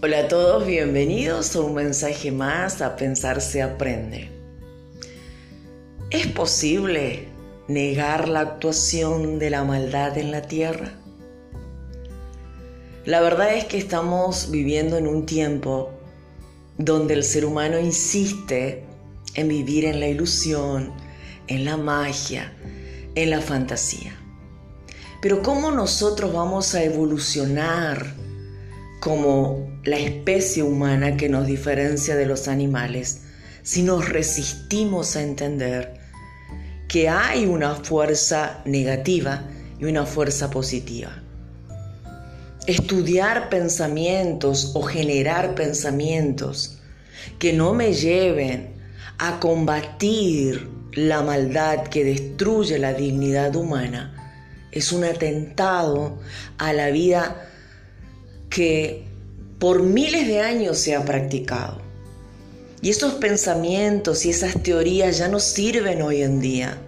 Hola a todos, bienvenidos a un mensaje más a Pensar se aprende. ¿Es posible negar la actuación de la maldad en la tierra? La verdad es que estamos viviendo en un tiempo donde el ser humano insiste en vivir en la ilusión, en la magia, en la fantasía. Pero ¿cómo nosotros vamos a evolucionar? Como la especie humana que nos diferencia de los animales si nos resistimos a entender que hay una fuerza negativa y una fuerza positiva. Estudiar pensamientos o generar pensamientos que no me lleven a combatir la maldad que destruye la dignidad humana es un atentado a la vida que por miles de años se ha practicado. Y esos pensamientos y esas teorías ya no sirven hoy en día,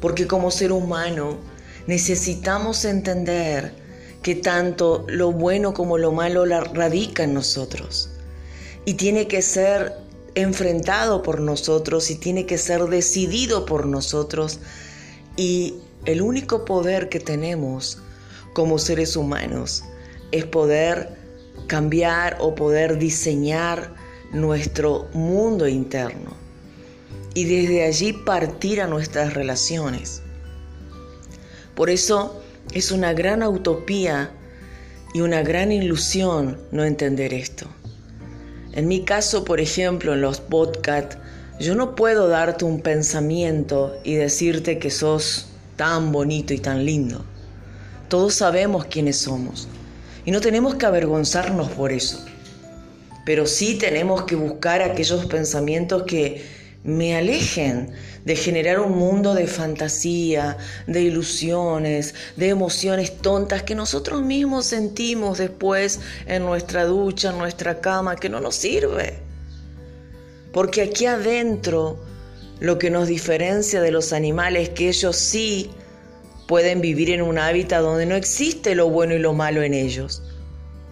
porque como ser humano necesitamos entender que tanto lo bueno como lo malo radica en nosotros y tiene que ser enfrentado por nosotros y tiene que ser decidido por nosotros y el único poder que tenemos como seres humanos es poder cambiar o poder diseñar nuestro mundo interno y desde allí partir a nuestras relaciones. Por eso es una gran utopía y una gran ilusión no entender esto. En mi caso, por ejemplo, en los podcasts, yo no puedo darte un pensamiento y decirte que sos tan bonito y tan lindo. Todos sabemos quiénes somos. Y no tenemos que avergonzarnos por eso. Pero sí tenemos que buscar aquellos pensamientos que me alejen de generar un mundo de fantasía, de ilusiones, de emociones tontas que nosotros mismos sentimos después en nuestra ducha, en nuestra cama, que no nos sirve. Porque aquí adentro lo que nos diferencia de los animales es que ellos sí pueden vivir en un hábitat donde no existe lo bueno y lo malo en ellos,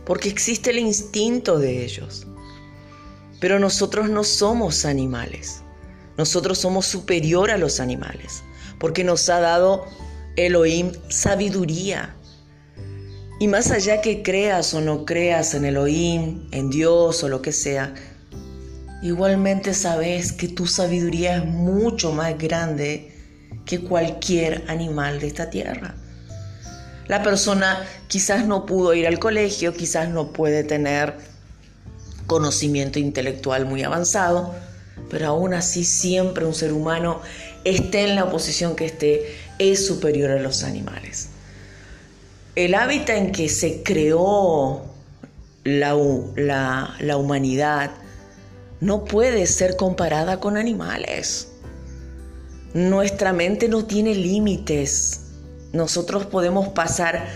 porque existe el instinto de ellos. Pero nosotros no somos animales, nosotros somos superior a los animales, porque nos ha dado Elohim sabiduría. Y más allá que creas o no creas en Elohim, en Dios o lo que sea, igualmente sabes que tu sabiduría es mucho más grande que cualquier animal de esta tierra. La persona quizás no pudo ir al colegio, quizás no puede tener conocimiento intelectual muy avanzado, pero aún así siempre un ser humano, esté en la posición que esté, es superior a los animales. El hábitat en que se creó la, la, la humanidad no puede ser comparada con animales. Nuestra mente no tiene límites. Nosotros podemos pasar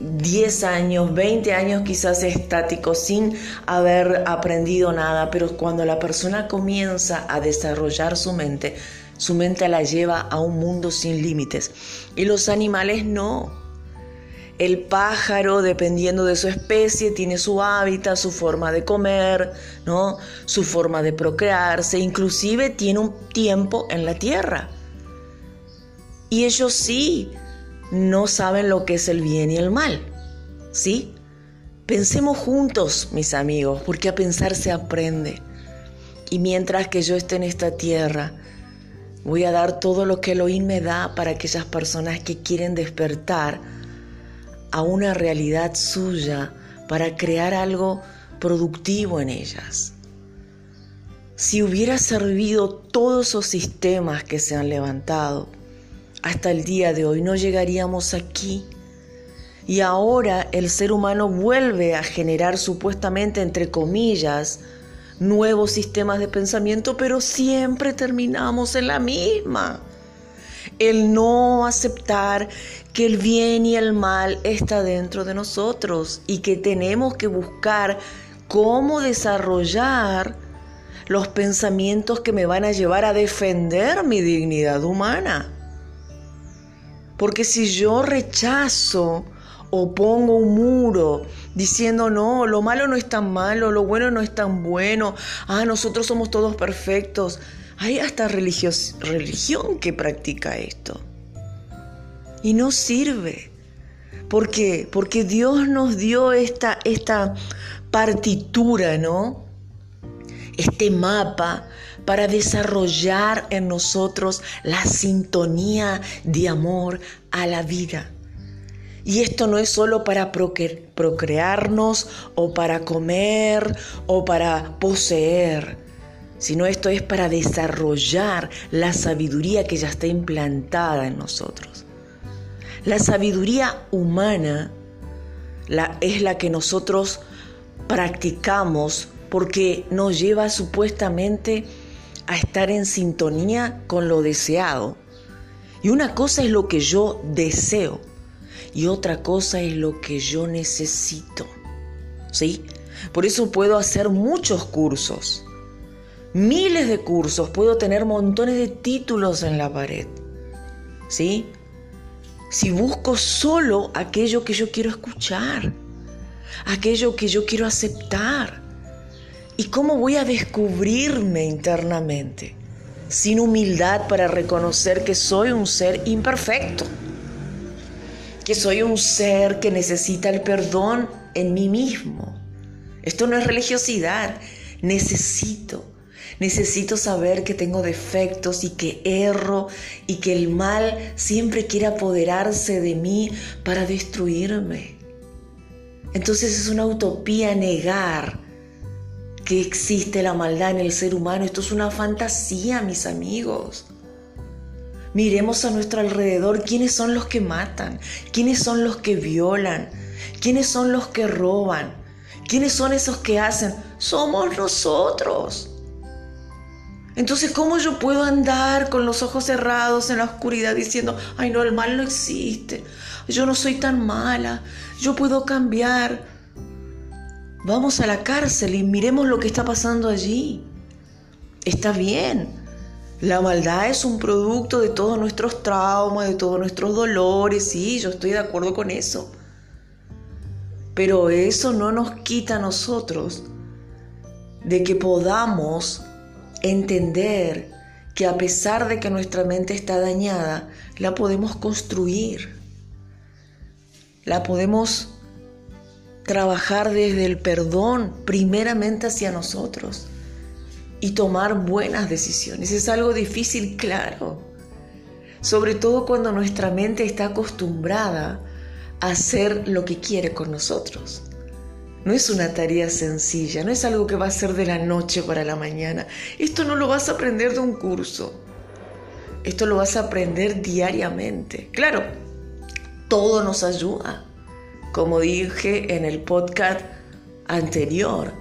10 años, 20 años quizás estáticos sin haber aprendido nada, pero cuando la persona comienza a desarrollar su mente, su mente la lleva a un mundo sin límites. Y los animales no. El pájaro, dependiendo de su especie, tiene su hábitat, su forma de comer, ¿no? su forma de procrearse, inclusive tiene un tiempo en la tierra. Y ellos sí no saben lo que es el bien y el mal. ¿Sí? Pensemos juntos, mis amigos, porque a pensar se aprende. Y mientras que yo esté en esta tierra, voy a dar todo lo que Elohim me da para aquellas personas que quieren despertar a una realidad suya para crear algo productivo en ellas. Si hubiera servido todos esos sistemas que se han levantado, hasta el día de hoy no llegaríamos aquí. Y ahora el ser humano vuelve a generar supuestamente, entre comillas, nuevos sistemas de pensamiento, pero siempre terminamos en la misma el no aceptar que el bien y el mal está dentro de nosotros y que tenemos que buscar cómo desarrollar los pensamientos que me van a llevar a defender mi dignidad humana. Porque si yo rechazo o pongo un muro diciendo, no, lo malo no es tan malo, lo bueno no es tan bueno, ah, nosotros somos todos perfectos. Hay hasta religión que practica esto. Y no sirve. ¿Por qué? Porque Dios nos dio esta, esta partitura, ¿no? Este mapa para desarrollar en nosotros la sintonía de amor a la vida. Y esto no es solo para procrearnos o para comer o para poseer, sino esto es para desarrollar la sabiduría que ya está implantada en nosotros. La sabiduría humana es la que nosotros practicamos porque nos lleva supuestamente a estar en sintonía con lo deseado. Y una cosa es lo que yo deseo y otra cosa es lo que yo necesito. ¿Sí? Por eso puedo hacer muchos cursos, miles de cursos, puedo tener montones de títulos en la pared. ¿Sí? Si busco solo aquello que yo quiero escuchar, aquello que yo quiero aceptar. ¿Y cómo voy a descubrirme internamente? Sin humildad para reconocer que soy un ser imperfecto, que soy un ser que necesita el perdón en mí mismo. Esto no es religiosidad, necesito. Necesito saber que tengo defectos y que erro y que el mal siempre quiere apoderarse de mí para destruirme. Entonces es una utopía negar que existe la maldad en el ser humano. Esto es una fantasía, mis amigos. Miremos a nuestro alrededor quiénes son los que matan, quiénes son los que violan, quiénes son los que roban, quiénes son esos que hacen. Somos nosotros. Entonces, ¿cómo yo puedo andar con los ojos cerrados en la oscuridad diciendo, ay no, el mal no existe, yo no soy tan mala, yo puedo cambiar? Vamos a la cárcel y miremos lo que está pasando allí. Está bien. La maldad es un producto de todos nuestros traumas, de todos nuestros dolores, sí, yo estoy de acuerdo con eso. Pero eso no nos quita a nosotros de que podamos entender que a pesar de que nuestra mente está dañada, la podemos construir. La podemos trabajar desde el perdón primeramente hacia nosotros y tomar buenas decisiones. Es algo difícil, claro. Sobre todo cuando nuestra mente está acostumbrada a hacer lo que quiere con nosotros. No es una tarea sencilla, no es algo que va a ser de la noche para la mañana. Esto no lo vas a aprender de un curso. Esto lo vas a aprender diariamente. Claro, todo nos ayuda. Como dije en el podcast anterior,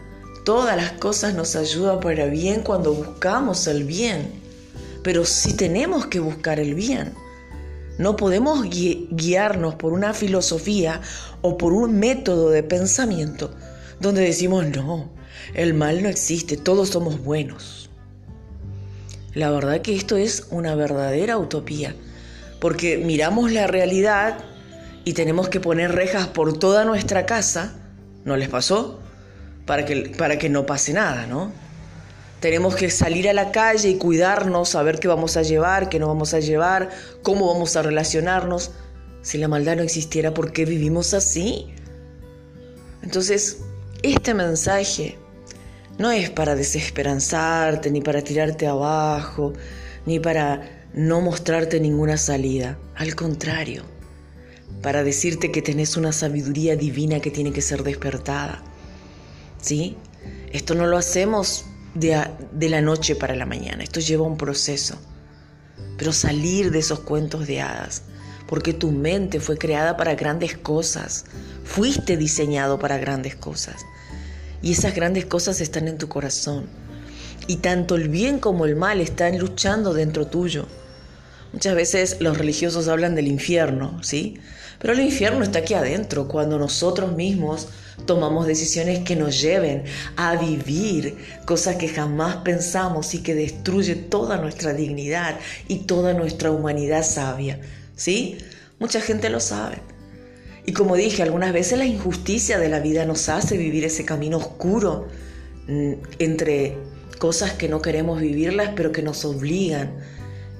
todas las cosas nos ayudan para bien cuando buscamos el bien. Pero sí tenemos que buscar el bien. No podemos guiarnos por una filosofía o por un método de pensamiento donde decimos, no, el mal no existe, todos somos buenos. La verdad que esto es una verdadera utopía, porque miramos la realidad y tenemos que poner rejas por toda nuestra casa, ¿no les pasó? Para que, para que no pase nada, ¿no? Tenemos que salir a la calle y cuidarnos, saber qué vamos a llevar, qué no vamos a llevar, cómo vamos a relacionarnos. Si la maldad no existiera, ¿por qué vivimos así? Entonces, este mensaje no es para desesperanzarte, ni para tirarte abajo, ni para no mostrarte ninguna salida. Al contrario, para decirte que tenés una sabiduría divina que tiene que ser despertada. ¿Sí? Esto no lo hacemos de, la noche para la mañana. Esto lleva un proceso. Pero salir de esos cuentos de hadas, porque tu mente fue creada para grandes cosas, fuiste diseñado para grandes cosas. Y esas grandes cosas están en tu corazón. Y tanto el bien como el mal están luchando dentro tuyo. Muchas veces los religiosos hablan del infierno, ¿sí? Pero el infierno está aquí adentro, cuando nosotros mismos tomamos decisiones que nos lleven a vivir cosas que jamás pensamos y que destruye toda nuestra dignidad y toda nuestra humanidad sabia. ¿Sí? Mucha gente lo sabe. Y como dije, algunas veces la injusticia de la vida nos hace vivir ese camino oscuro mm, entre cosas que no queremos vivirlas, pero que nos obligan.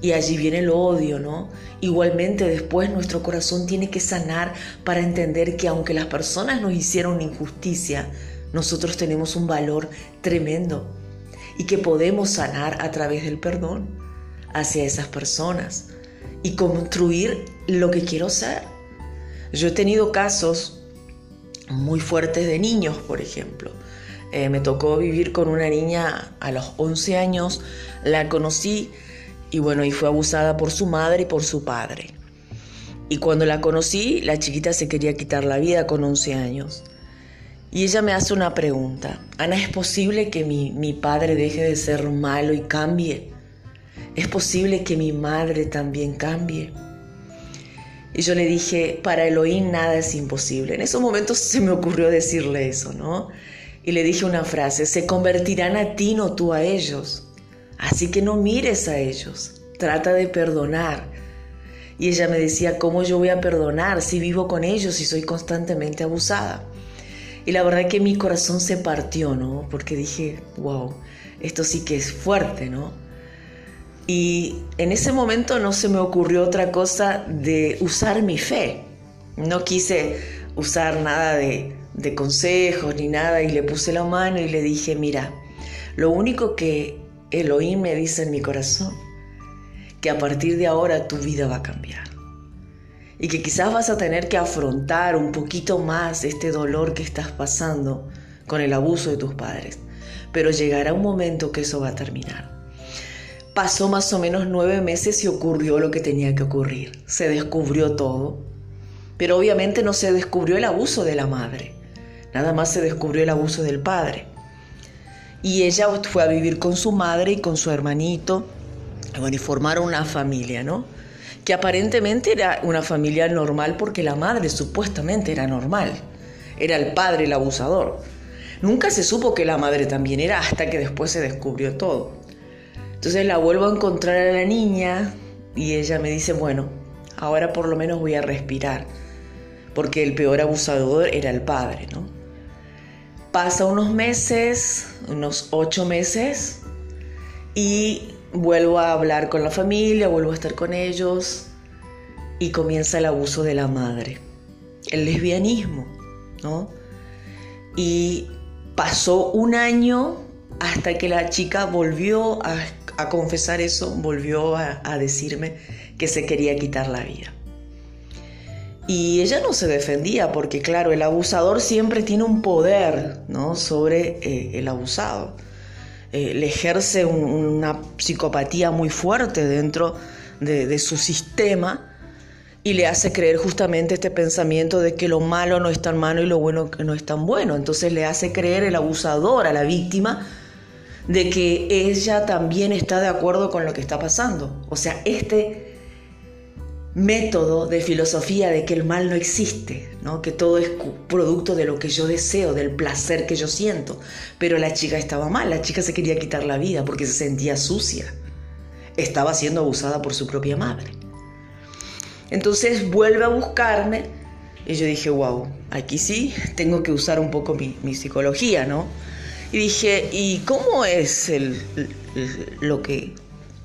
Y allí viene el odio, ¿no? Igualmente después nuestro corazón tiene que sanar para entender que aunque las personas nos hicieron injusticia, nosotros tenemos un valor tremendo y que podemos sanar a través del perdón hacia esas personas y construir lo que quiero ser. Yo he tenido casos muy fuertes de niños, por ejemplo. Eh, me tocó vivir con una niña a los 11 años, la conocí y bueno, y fue abusada por su madre y por su padre. Y cuando la conocí, la chiquita se quería quitar la vida con 11 años. Y ella me hace una pregunta. Ana, ¿es posible que mi, mi padre deje de ser malo y cambie? ¿Es posible que mi madre también cambie? Y yo le dije, para Elohim nada es imposible. En esos momentos se me ocurrió decirle eso, ¿no? Y le dije una frase, se convertirán a ti, no tú a ellos. Así que no mires a ellos, trata de perdonar. Y ella me decía, ¿cómo yo voy a perdonar si vivo con ellos y soy constantemente abusada? Y la verdad que mi corazón se partió, ¿no? Porque dije, wow, esto sí que es fuerte, ¿no? Y en ese momento no se me ocurrió otra cosa de usar mi fe. No quise usar nada de, de consejos ni nada y le puse la mano y le dije, mira, lo único que Elohim me dice en mi corazón que a partir de ahora tu vida va a cambiar. Y que quizás vas a tener que afrontar un poquito más este dolor que estás pasando con el abuso de tus padres. Pero llegará un momento que eso va a terminar. Pasó más o menos nueve meses y ocurrió lo que tenía que ocurrir. Se descubrió todo. Pero obviamente no se descubrió el abuso de la madre. Nada más se descubrió el abuso del padre. Y ella fue a vivir con su madre y con su hermanito, bueno, y formaron una familia, ¿no? Que aparentemente era una familia normal porque la madre supuestamente era normal, era el padre el abusador. Nunca se supo que la madre también era hasta que después se descubrió todo. Entonces la vuelvo a encontrar a la niña y ella me dice, bueno, ahora por lo menos voy a respirar, porque el peor abusador era el padre, ¿no? Pasa unos meses, unos ocho meses, y vuelvo a hablar con la familia, vuelvo a estar con ellos, y comienza el abuso de la madre, el lesbianismo, ¿no? Y pasó un año hasta que la chica volvió a, confesar eso, volvió a, a decirme que se quería quitar la vida. Y ella no se defendía porque, claro, el abusador siempre tiene un poder ¿no? sobre eh, el abusado. Eh, le ejerce una psicopatía muy fuerte dentro de, de, su sistema y le hace creer justamente este pensamiento de que lo malo no es tan malo y lo bueno no es tan bueno. Entonces le hace creer el abusador a la víctima de que ella también está de acuerdo con lo que está pasando. O sea, este método de filosofía de que el mal no existe, ¿no? que todo es producto de lo que yo deseo, del placer que yo siento. Pero la chica estaba mal, la chica se quería quitar la vida porque se sentía sucia. Estaba siendo abusada por su propia madre. Entonces vuelve a buscarme y yo dije, wow, aquí sí tengo que usar un poco mi, psicología, ¿no? Y dije, ¿y cómo es el, lo que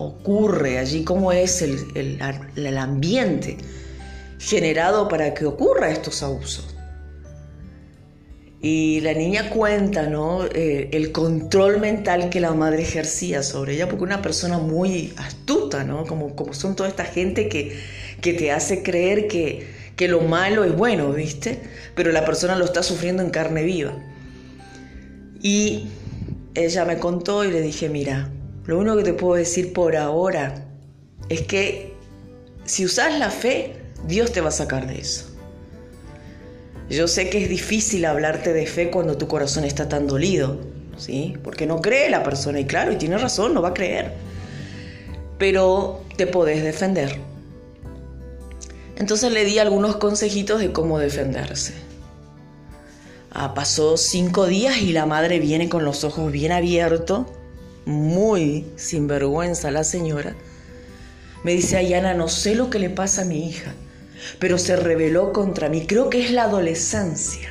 ocurre allí, cómo es el, ambiente generado para que ocurra estos abusos. Y la niña cuenta, ¿no? Eh, el control mental que la madre ejercía sobre ella, porque una persona muy astuta, ¿no? Como, como son toda esta gente que, que te hace creer que, que lo malo es bueno, ¿viste? Pero la persona lo está sufriendo en carne viva. Y ella me contó y le dije, mira, lo único que te puedo decir por ahora es que si usas la fe, Dios te va a sacar de eso. Yo sé que es difícil hablarte de fe cuando tu corazón está tan dolido, ¿sí? Porque no cree la persona y claro, y tiene razón, no va a creer. Pero te podés defender. Entonces le di algunos consejitos de cómo defenderse. Ah, pasó cinco días y la madre viene con los ojos bien abiertos muy sinvergüenza la señora, me dice, Ayana, no sé lo que le pasa a mi hija, pero se rebeló contra mí. Creo que es la adolescencia.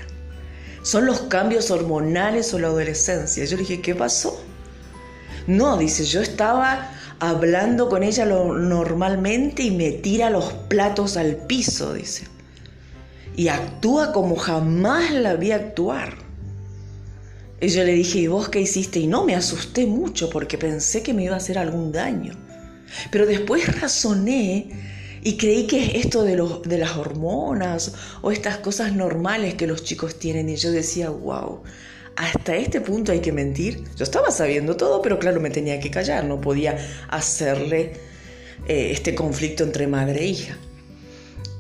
Son los cambios hormonales o la adolescencia. Yo le dije, ¿qué pasó? No, dice, yo estaba hablando con ella lo, normalmente y me tira los platos al piso, dice. Y actúa como jamás la vi actuar. Y yo le dije, ¿y vos qué hiciste? Y no, me asusté mucho porque pensé que me iba a hacer algún daño. Pero después razoné y creí que esto de, los, de las hormonas o estas cosas normales que los chicos tienen. Y yo decía, wow, hasta este punto hay que mentir. Yo estaba sabiendo todo, pero claro, me tenía que callar, no podía hacerle eh, este conflicto entre madre e hija.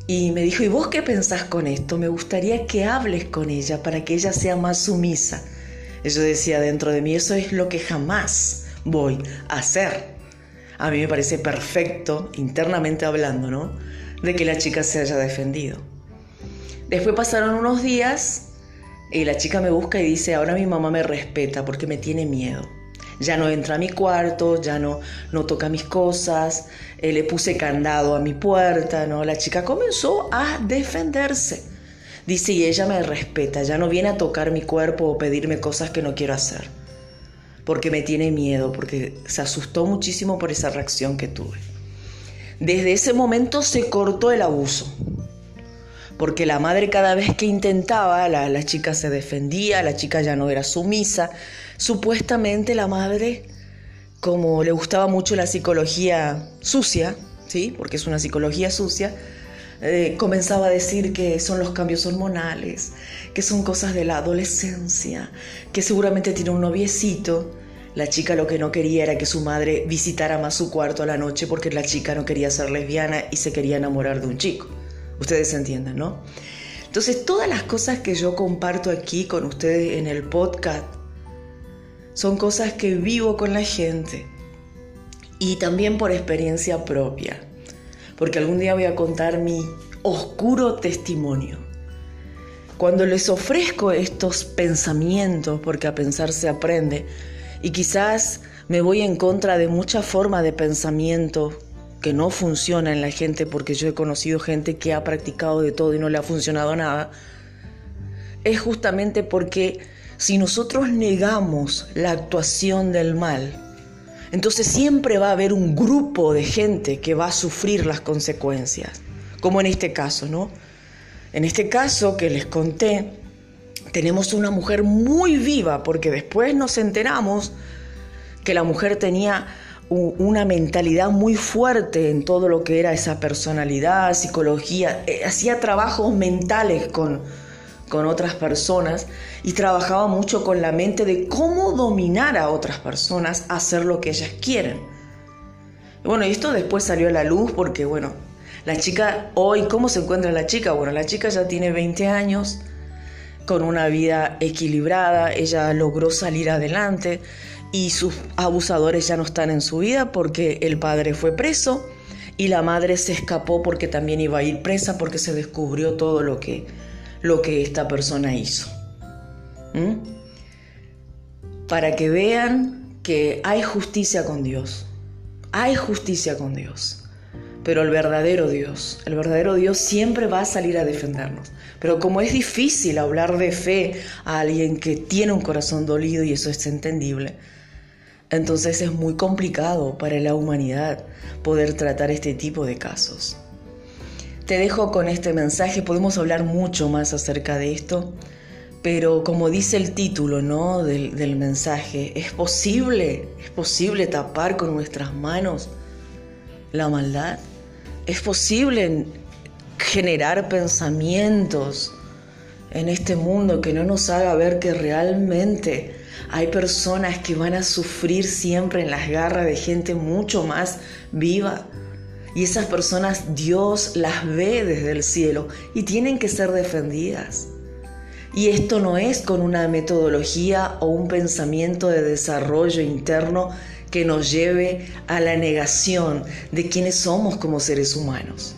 Y me dijo, ¿y vos qué pensás con esto? Me gustaría que hables con ella para que ella sea más sumisa. Yo decía dentro de mí, eso es lo que jamás voy a hacer. A mí me parece perfecto, internamente hablando, ¿no? De que la chica se haya defendido. Después pasaron unos días y la chica me busca y dice, ahora mi mamá me respeta porque me tiene miedo. Ya no entra a mi cuarto, ya no, no toca mis cosas, eh, le puse candado a mi puerta, ¿no? La chica comenzó a defenderse. Dice, y ella me respeta, ya no viene a tocar mi cuerpo o pedirme cosas que no quiero hacer, porque me tiene miedo, porque se asustó muchísimo por esa reacción que tuve. Desde ese momento se cortó el abuso porque la madre cada vez que intentaba, la, chica se defendía, la chica ya no era sumisa. Supuestamente la madre, como le gustaba mucho la psicología sucia, ¿sí? porque es una psicología sucia, eh, comenzaba a decir que son los cambios hormonales, que son cosas de la adolescencia, que seguramente tiene un noviecito. La chica lo que no quería era que su madre visitara más su cuarto a la noche porque la chica no quería ser lesbiana y se quería enamorar de un chico. Ustedes entienden, ¿no? Entonces, todas las cosas que yo comparto aquí con ustedes en el podcast son cosas que vivo con la gente y también por experiencia propia, porque algún día voy a contar mi oscuro testimonio. Cuando les ofrezco estos pensamientos, porque a pensar se aprende, y quizás me voy en contra de muchas formas de pensamiento que no funciona en la gente, porque yo he conocido gente que ha practicado de todo y no le ha funcionado nada, es justamente porque si nosotros negamos la actuación del mal, entonces siempre va a haber un grupo de gente que va a sufrir las consecuencias, como en este caso, ¿no? En este caso que les conté, tenemos una mujer muy viva, porque después nos enteramos que la mujer tenía una mentalidad muy fuerte en todo lo que era esa personalidad, psicología, eh, hacía trabajos mentales con, con otras personas y trabajaba mucho con la mente de cómo dominar a otras personas a hacer lo que ellas quieren. Bueno, y esto después salió a la luz porque, bueno, la chica, hoy, ¿cómo se encuentra la chica? Bueno, la chica ya tiene 20 años, con una vida equilibrada, ella logró salir adelante, y sus abusadores ya no están en su vida porque el padre fue preso y la madre se escapó porque también iba a ir presa porque se descubrió todo lo que, lo que esta persona hizo. Para que vean que hay justicia con Dios. Hay justicia con Dios. Pero el verdadero Dios, el verdadero Dios siempre va a salir a defendernos. Pero como es difícil hablar de fe a alguien que tiene un corazón dolido y eso es entendible, entonces es muy complicado para la humanidad poder tratar este tipo de casos. Te dejo con este mensaje, podemos hablar mucho más acerca de esto, pero como dice el título ¿no? del, del mensaje, ¿es posible, es posible tapar con nuestras manos la maldad? ¿Es posible generar pensamientos en este mundo que no nos haga ver que realmente hay personas que van a sufrir siempre en las garras de gente mucho más viva. Y esas personas Dios las ve desde el cielo y tienen que ser defendidas. Y esto no es con una metodología o un pensamiento de desarrollo interno que nos lleve a la negación de quiénes somos como seres humanos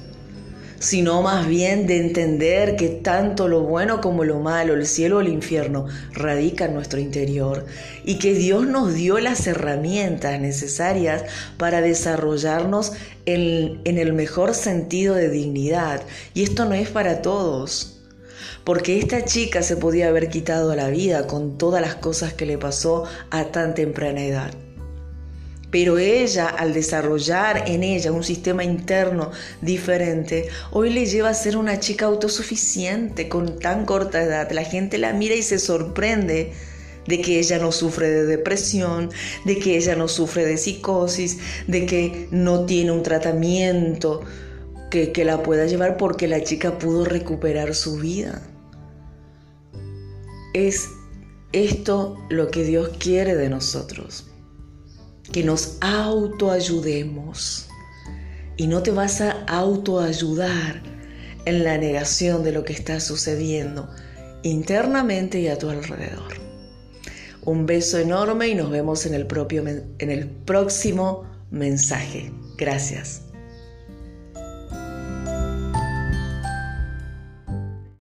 sino más bien de entender que tanto lo bueno como lo malo, el cielo o el infierno, radica en nuestro interior y que Dios nos dio las herramientas necesarias para desarrollarnos en, en el mejor sentido de dignidad. Y esto no es para todos porque esta chica se podía haber quitado la vida con todas las cosas que le pasó a tan temprana edad. Pero ella, al desarrollar en ella un sistema interno diferente, hoy le lleva a ser una chica autosuficiente con tan corta edad. La gente la mira y se sorprende de que ella no sufre de depresión, de que ella no sufre de psicosis, de que no tiene un tratamiento que, que la pueda llevar porque la chica pudo recuperar su vida. Es esto lo que Dios quiere de nosotros que nos autoayudemos. Y no te vas a autoayudar en la negación de lo que está sucediendo internamente y a tu alrededor. Un beso enorme y nos vemos en el, propio, en el próximo mensaje. Gracias.